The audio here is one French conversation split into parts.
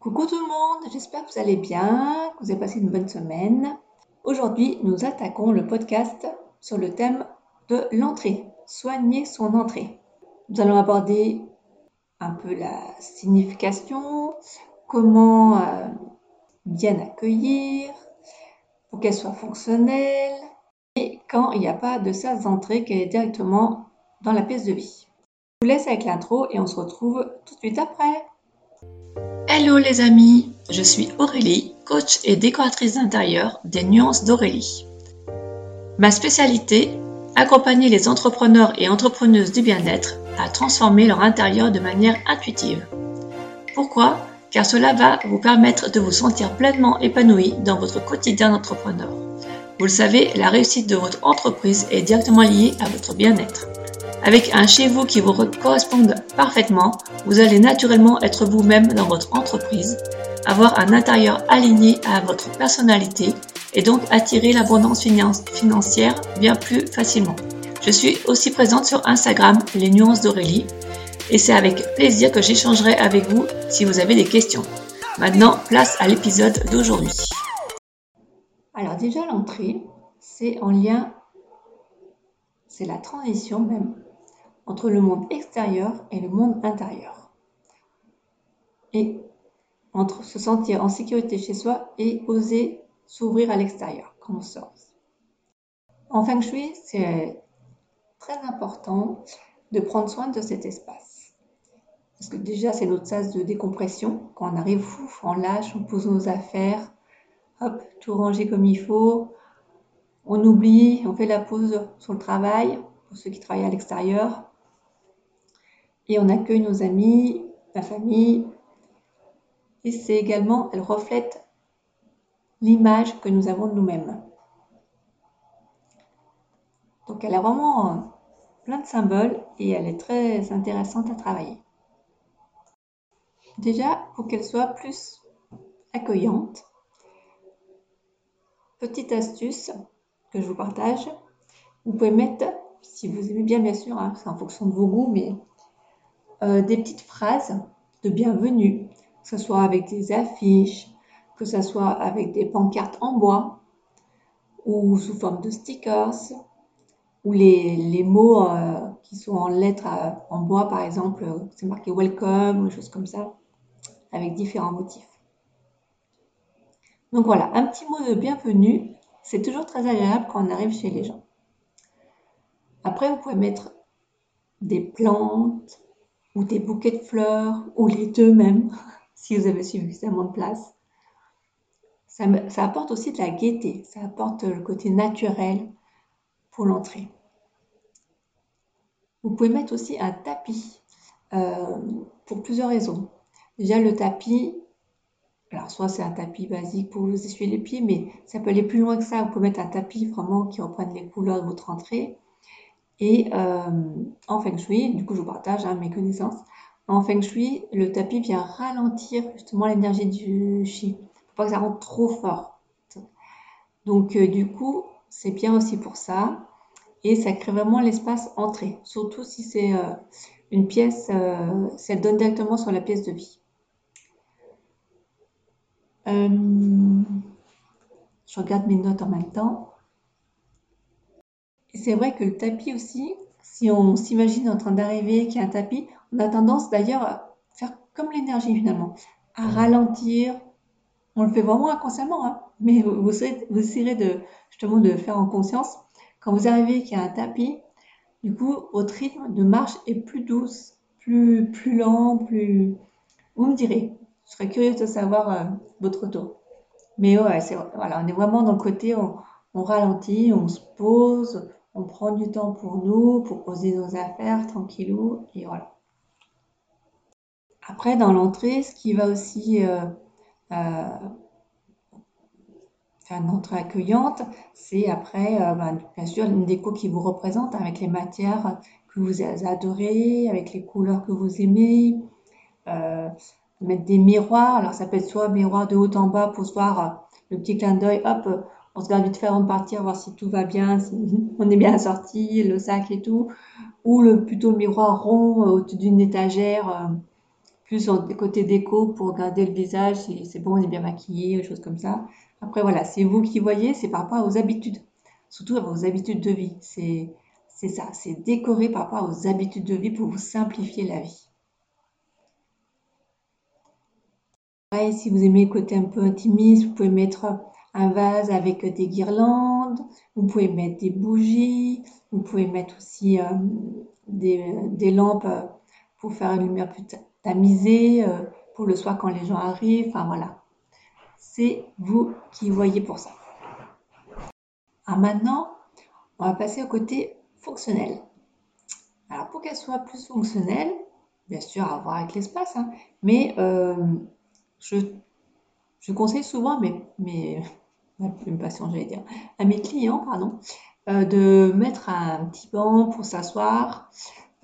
Coucou tout le monde, j'espère que vous allez bien, que vous avez passé une bonne semaine. Aujourd'hui, nous attaquons le podcast sur le thème de l'entrée, soigner son entrée. Nous allons aborder un peu la signification, comment euh, bien accueillir, pour qu'elle soit fonctionnelle, et quand il n'y a pas de sas d'entrée, qu'elle est directement dans la pièce de vie. Je vous laisse avec l'intro et on se retrouve tout de suite après. Hello les amis, je suis Aurélie, coach et décoratrice d'intérieur des Nuances d'Aurélie. Ma spécialité, accompagner les entrepreneurs et entrepreneuses du bien-être à transformer leur intérieur de manière intuitive. Pourquoi? Car cela va vous permettre de vous sentir pleinement épanoui dans votre quotidien d'entrepreneur. Vous le savez, la réussite de votre entreprise est directement liée à votre bien-être. Avec un chez vous qui vous corresponde parfaitement, vous allez naturellement être vous-même dans votre entreprise, avoir un intérieur aligné à votre personnalité et donc attirer l'abondance financière bien plus facilement. Je suis aussi présente sur Instagram, les nuances d'Aurélie, et c'est avec plaisir que j'échangerai avec vous si vous avez des questions. Maintenant, place à l'épisode d'aujourd'hui. Alors déjà l'entrée, c'est en lien, c'est la transition même entre le monde extérieur et le monde intérieur. Et entre se sentir en sécurité chez soi et oser s'ouvrir à l'extérieur quand on sort. En Feng Shui, c'est très important de prendre soin de cet espace. Parce que déjà, c'est notre sas de décompression. Quand on arrive, on lâche, on pose nos affaires, hop, tout rangé comme il faut. On oublie, on fait la pause sur le travail, pour ceux qui travaillent à l'extérieur et on accueille nos amis, la famille. Et c'est également, elle reflète l'image que nous avons de nous-mêmes. Donc elle a vraiment euh, plein de symboles et elle est très intéressante à travailler. Déjà, pour qu'elle soit plus accueillante, petite astuce que je vous partage, vous pouvez mettre, si vous aimez bien bien sûr, hein, c'est en fonction de vos goûts, mais euh, des petites phrases de bienvenue, que ce soit avec des affiches, que ce soit avec des pancartes en bois ou sous forme de stickers, ou les, mots euh, qui sont en lettres euh, en bois, par exemple, c'est marqué welcome ou des choses comme ça, avec différents motifs. Donc voilà, un petit mot de bienvenue, c'est toujours très agréable quand on arrive chez les gens. Après, vous pouvez mettre des plantes, ou des bouquets de fleurs, ou les deux même, si vous avez suffisamment de place. Ça, apporte aussi de la gaieté, ça apporte le côté naturel pour l'entrée. Vous pouvez mettre aussi un tapis euh, pour plusieurs raisons. Déjà le tapis, alors soit c'est un tapis basique pour vous essuyer les pieds, mais ça peut aller plus loin que ça. Vous pouvez mettre un tapis vraiment qui reprenne les couleurs de votre entrée. Et euh, en Feng Shui, du coup je vous partage hein, mes connaissances, en Feng Shui, le tapis vient ralentir justement l'énergie du Chi. Faut pas que ça rentre trop fort. Donc euh, du coup, c'est bien aussi pour ça. Et ça crée vraiment l'espace entrée. Surtout si c'est euh, une pièce, ça donne directement sur la pièce de vie. je regarde mes notes en même temps c'est vrai que le tapis aussi, si on s'imagine en train d'arriver qu'il y a un tapis, on a tendance d'ailleurs à faire comme l'énergie finalement, à ralentir. On le fait vraiment inconsciemment, hein. mais vous, vous, essayerez de, justement de faire en conscience. Quand vous arrivez qu'il y a un tapis, du coup, votre rythme de marche est plus douce, plus, plus lent, plus... Vous me direz, je serais curieuse de savoir euh, votre retour. Mais ouais, c'est, voilà, on est vraiment dans le côté, on ralentit, on se pose, on prend du temps pour nous, pour poser nos affaires tranquillou, et voilà. Après, dans l'entrée, ce qui va aussi euh, euh, faire une entrée accueillante, c'est après, euh, ben, bien sûr, une déco qui vous représente avec les matières que vous adorez, avec les couleurs que vous aimez. mettre des miroirs, alors ça peut être soit miroir de haut en bas pour se voir le petit clin d'œil, hop, on se garde vite faire partir, voir si tout va bien, si on est bien sorti, le sac et tout, ou le, plutôt le miroir rond euh, au-dessus d'une étagère, euh, plus côté déco pour garder le visage, si c'est bon, on est bien maquillé, choses comme ça. Après, voilà, c'est vous qui voyez, c'est par rapport aux habitudes, surtout à vos habitudes de vie. C'est c'est ça, c'est décorer par rapport aux habitudes de vie pour vous simplifier la vie. Si vous aimez le côté un peu intimiste, vous pouvez mettre un vase avec des guirlandes, vous pouvez mettre des bougies, vous pouvez mettre aussi euh, des, lampes pour faire une lumière plus tamisée, euh, pour le soir quand les gens arrivent, enfin voilà. C'est vous qui voyez pour ça. Alors maintenant, on va passer au côté fonctionnelle. Alors pour qu'elle soit plus fonctionnelle, bien sûr à voir avec l'espace, hein, mais euh, je, je, conseille souvent mes, mes, patients, j'allais dire, à mes clients, pardon, euh, de mettre un petit banc pour s'asseoir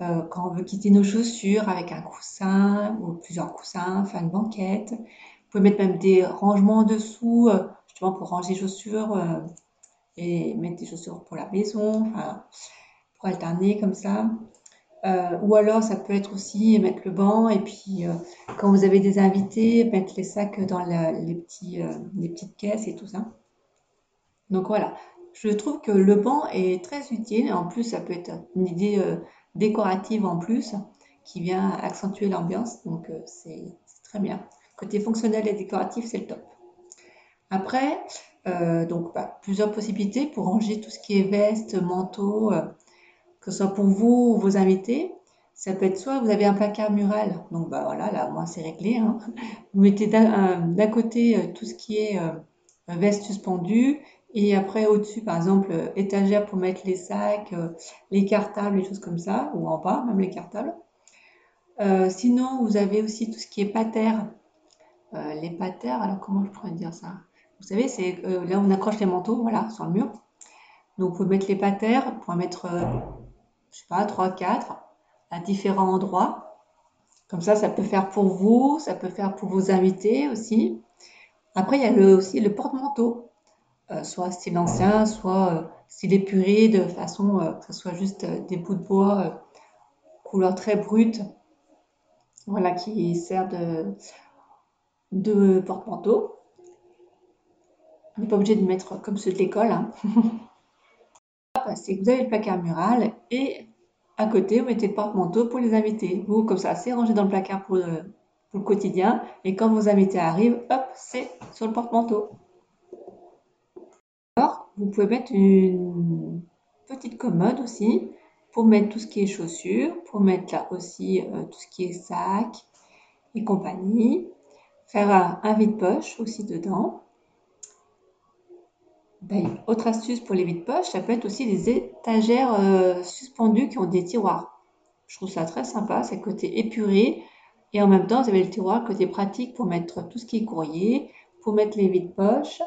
euh, quand on veut quitter nos chaussures avec un coussin ou plusieurs coussins, faire une banquette. Vous pouvez mettre même des rangements en dessous, justement pour ranger les chaussures et mettre des chaussures pour la maison. Enfin, alterner comme ça. Euh, ou alors, ça peut être aussi mettre le banc et puis euh, quand vous avez des invités, mettre les sacs dans les, petits, euh, les petites caisses et tout ça. Donc voilà, je trouve que le banc est très utile. En plus, ça peut être une idée décorative en plus qui vient accentuer l'ambiance. Donc c'est très bien. Côté fonctionnel et décoratif, c'est le top. Après, donc bah, plusieurs possibilités pour ranger tout ce qui est veste, manteau que ce soit pour vous ou vos invités. Ça peut être soit vous avez un placard mural, donc bah voilà, là, moi c'est réglé. Hein. Vous mettez d'un côté euh, tout ce qui est euh, veste suspendue, et après au-dessus, par exemple, euh, étagère pour mettre les sacs, les cartables, les choses comme ça, ou en bas, même les cartables. sinon, vous avez aussi tout ce qui est pater. les patères, alors comment je pourrais dire ça? Vous savez, c'est là où on accroche les manteaux, voilà, sur le mur. Donc, vous pouvez mettre les patères, pour mettre je sais pas, 3, 4 à différents endroits. Comme ça, ça peut faire pour vous, ça peut faire pour vos invités aussi. Après, il y a aussi le porte-manteau, euh, soit style ancien, soit euh, style épuré, de façon euh, que ce soit juste des bouts de bois, couleur très brute, voilà, qui sert de, porte-manteau. On n'est pas obligé de mettre comme ceux de l'école. Hein. c'est que vous avez le placard mural et à côté, vous mettez le porte-manteau pour les invités. Vous, comme ça, c'est rangé dans le placard pour le, quotidien. Et quand vos invités arrivent, hop, c'est sur le porte-manteau. Alors, vous pouvez mettre une petite commode aussi pour mettre tout ce qui est chaussures, pour mettre là aussi euh, tout ce qui est sac et compagnie. Faire un vide-poche aussi dedans. Autre astuce pour les vides-poches, ça peut être aussi des étagères euh, suspendues qui ont des tiroirs. Je trouve ça très sympa, c'est côté épuré. Et en même temps, vous avez le tiroir côté pratique pour mettre tout ce qui est courrier, pour mettre les vides-poches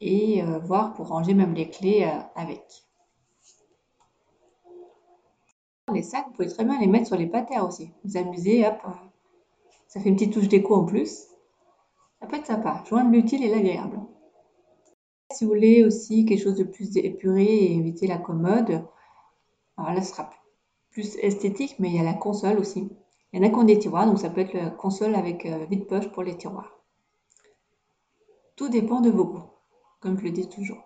et euh, voir pour ranger même les clés euh, avec. Les sacs, vous pouvez très bien les mettre sur les patères aussi. Vous amusez, hop, ça fait une petite touche d'écho en plus. Ça peut être sympa, joindre l'utile et l'agréable. Si vous voulez aussi quelque chose de plus épuré et éviter la commode, alors là, ce sera plus esthétique, mais il y a la console aussi. Il y en a qui ont des tiroirs, donc ça peut être la console avec euh, vide-poche pour les tiroirs. Tout dépend de vos goûts, comme je le dis toujours.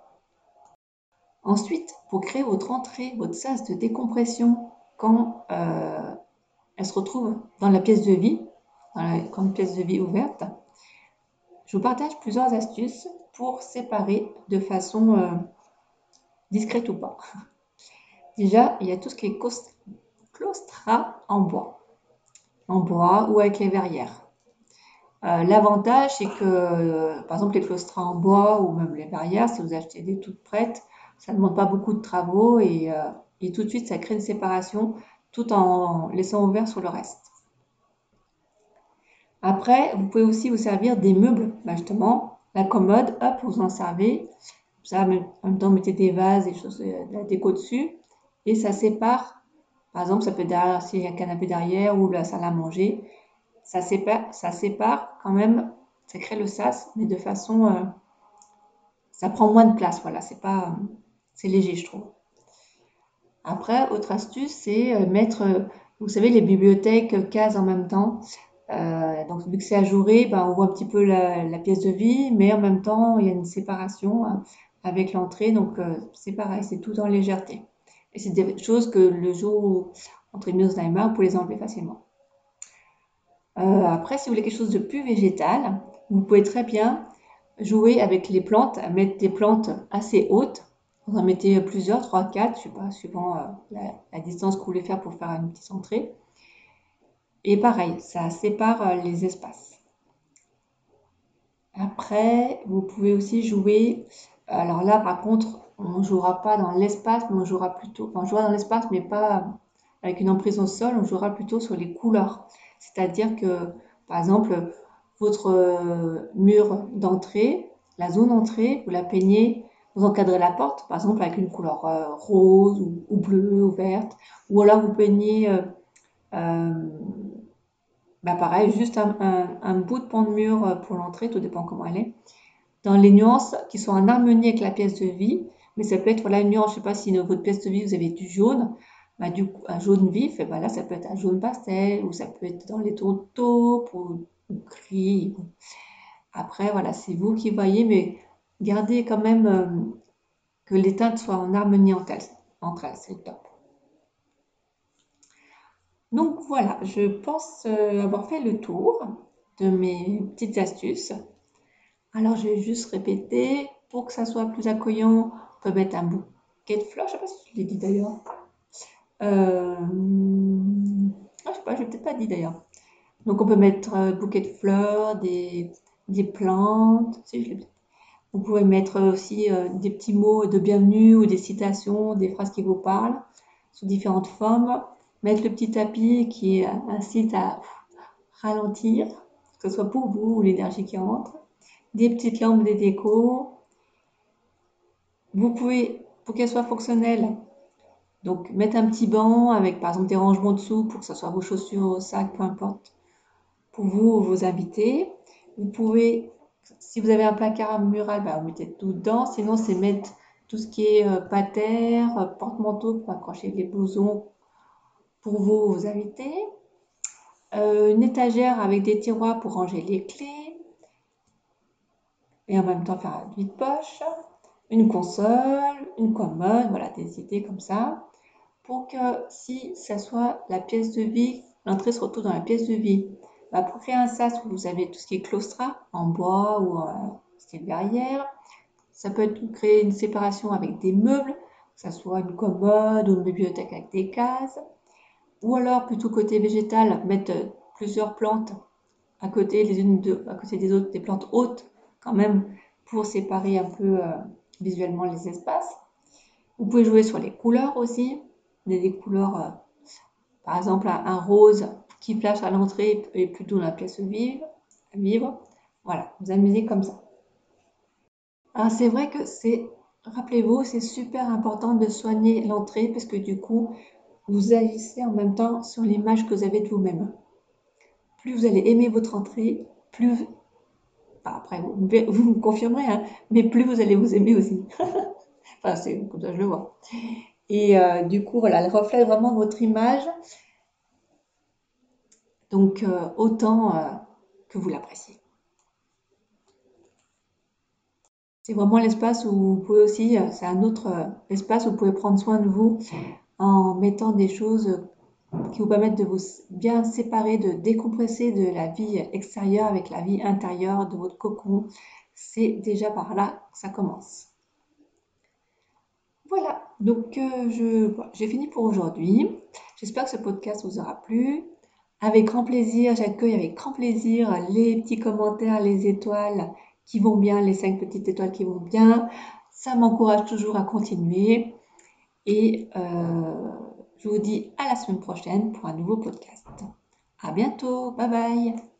Ensuite, pour créer votre entrée, votre sas de décompression quand euh, elle se retrouve dans la pièce de vie, dans la pièce de vie ouverte, je vous partage plusieurs astuces pour séparer de façon euh, discrète ou pas. Déjà, il y a tout ce qui est claustra en bois, en bois ou avec les verrières. Euh, l'avantage, c'est que, euh, par exemple, les claustras en bois ou même les verrières, si vous achetez des toutes prêtes, ça ne demande pas beaucoup de travaux et, tout de suite, ça crée une séparation tout en laissant ouvert sur le reste. Après, vous pouvez aussi vous servir des meubles, bah, justement, la commode, hop, vous en servez. Ça, en même temps, mettez des vases, des choses, euh, de la déco dessus. Et ça sépare. Par exemple, ça peut derrière, s'il y a un canapé derrière ou la salle à manger. Ça sépare, ça sépare quand même, ça crée le sas, mais de façon. Euh, ça prend moins de place, voilà. C'est pas. C'est léger, je trouve. Après, autre astuce, c'est euh, mettre, vous savez, les bibliothèques cases en même temps. Euh, donc, vu que c'est ajouré, ben, on voit un petit peu la, pièce de vie, mais en même temps, il y a une séparation hein, avec l'entrée. Donc, euh, c'est pareil, c'est tout en légèreté. Et c'est des choses que le jour où entre guillemets Alzheimer, vous pouvez les enlever facilement. Euh, après, si vous voulez quelque chose de plus végétal, vous pouvez très bien jouer avec les plantes, mettre des plantes assez hautes. Vous en mettez plusieurs, 3, 4, je sais pas, suivant euh, la, distance que vous voulez faire pour faire une petite entrée. Et pareil, ça sépare euh, les espaces. Après, vous pouvez aussi jouer. Alors là, par contre, on ne jouera pas dans l'espace, mais on jouera plutôt. Enfin, on jouera dans l'espace, mais pas avec une emprise au sol. On jouera plutôt sur les couleurs. C'est-à-dire que, par exemple, votre euh, mur d'entrée, la zone d'entrée, vous la peignez, vous encadrez la porte, par exemple, avec une couleur euh, rose ou, bleue ou verte. Ou alors vous peignez, bah pareil, juste un, bout de pan de mur pour l'entrée, tout dépend comment elle est. Dans les nuances qui sont en harmonie avec la pièce de vie, mais ça peut être voilà, une nuance, je ne sais pas si dans votre pièce de vie vous avez du jaune, bah, du coup, un jaune vif, et ben là, ça peut être un jaune pastel, ou ça peut être dans les tons taupe ou, gris. Après, voilà, c'est vous qui voyez, mais gardez quand même euh, que les teintes soient en harmonie entre elles, entre c'est top. Donc voilà, je pense euh, avoir fait le tour de mes petites astuces. Alors, je vais juste répéter, pour que ça soit plus accueillant, on peut mettre un bouquet de fleurs, je ne sais pas si je l'ai dit d'ailleurs. Euh... Ah, je sais pas, je l'ai peut-être pas dit d'ailleurs. Donc on peut mettre euh, bouquet de fleurs, des, plantes. Si, je vous pouvez mettre aussi des petits mots de bienvenue ou des citations, des phrases qui vous parlent sous différentes formes. Mettre le petit tapis qui incite à ralentir, que ce soit pour vous ou l'énergie qui entre. Des petites lampes, des décos. Vous pouvez, pour qu'elles soient fonctionnelles, donc, mettre un petit banc avec, par exemple, des rangements dessous pour que ce soit vos chaussures au sac, peu importe, pour vous ou vos invités. Vous pouvez, si vous avez un placard mural, bah, vous mettez tout dedans. Sinon, c'est mettre tout ce qui est euh, euh, porte-manteau pour accrocher les blousons pour vos invités. Euh, une étagère avec des tiroirs pour ranger les clés. Et en même temps faire un vide-poche. Une console, une commode, voilà, des idées comme ça pour que si ça soit la pièce de vie, l'entrée se retrouve dans la pièce de vie. Bah, pour créer un sas où vous avez tout ce qui est claustra en bois ou en style verrière, ça peut être créer une séparation avec des meubles, que ce soit une commode ou une bibliothèque avec des cases, ou alors plutôt côté végétal, mettre plusieurs plantes à côté les unes à côté des autres, des plantes hautes quand même pour séparer un peu euh, visuellement les espaces. Vous pouvez jouer sur les couleurs aussi des, couleurs, euh, par exemple un, rose qui flash à l'entrée et plutôt la pièce vive, vivre. Voilà, vous amusez comme ça. Alors c'est vrai que c'est, rappelez-vous, c'est super important de soigner l'entrée parce que du coup, vous agissez en même temps sur l'image que vous avez de vous-même. Plus vous allez aimer votre entrée, plus, après vous, vous me confirmerez, hein, mais plus vous allez vous aimer aussi. enfin, c'est comme ça je le vois. Et euh, du coup, voilà, elle reflète vraiment votre image. Donc, euh, autant euh, que vous l'appréciez. C'est vraiment l'espace où vous pouvez aussi, c'est un autre espace où vous pouvez prendre soin de vous en mettant des choses qui vous permettent de vous bien séparer, de décompresser de la vie extérieure avec la vie intérieure de votre cocon. C'est déjà par là que ça commence. Voilà, donc euh, j'ai fini pour aujourd'hui. J'espère que ce podcast vous aura plu. Avec grand plaisir, j'accueille avec grand plaisir les petits commentaires, les étoiles qui vont bien, les cinq petites étoiles qui vont bien. Ça m'encourage toujours à continuer. Et euh, je vous dis à la semaine prochaine pour un nouveau podcast. À bientôt. Bye bye.